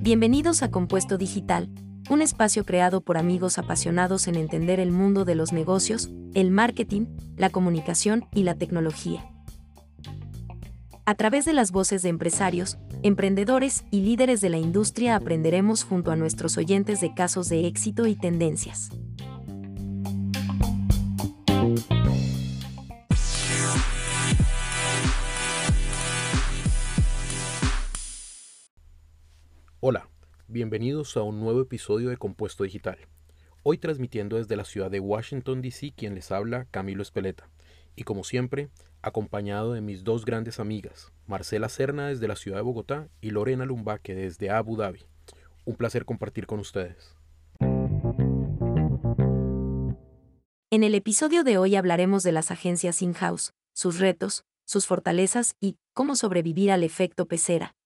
Bienvenidos a Compuesto Digital, un espacio creado por amigos apasionados en entender el mundo de los negocios, el marketing, la comunicación y la tecnología. A través de las voces de empresarios, emprendedores y líderes de la industria aprenderemos junto a nuestros oyentes de casos de éxito y tendencias. Hola, bienvenidos a un nuevo episodio de Compuesto Digital. Hoy transmitiendo desde la ciudad de Washington, D.C., quien les habla, Camilo Espeleta. Y como siempre, acompañado de mis dos grandes amigas, Marcela Cerna desde la ciudad de Bogotá y Lorena Lumbaque desde Abu Dhabi. Un placer compartir con ustedes. En el episodio de hoy hablaremos de las agencias in-house, sus retos, sus fortalezas y cómo sobrevivir al efecto pecera.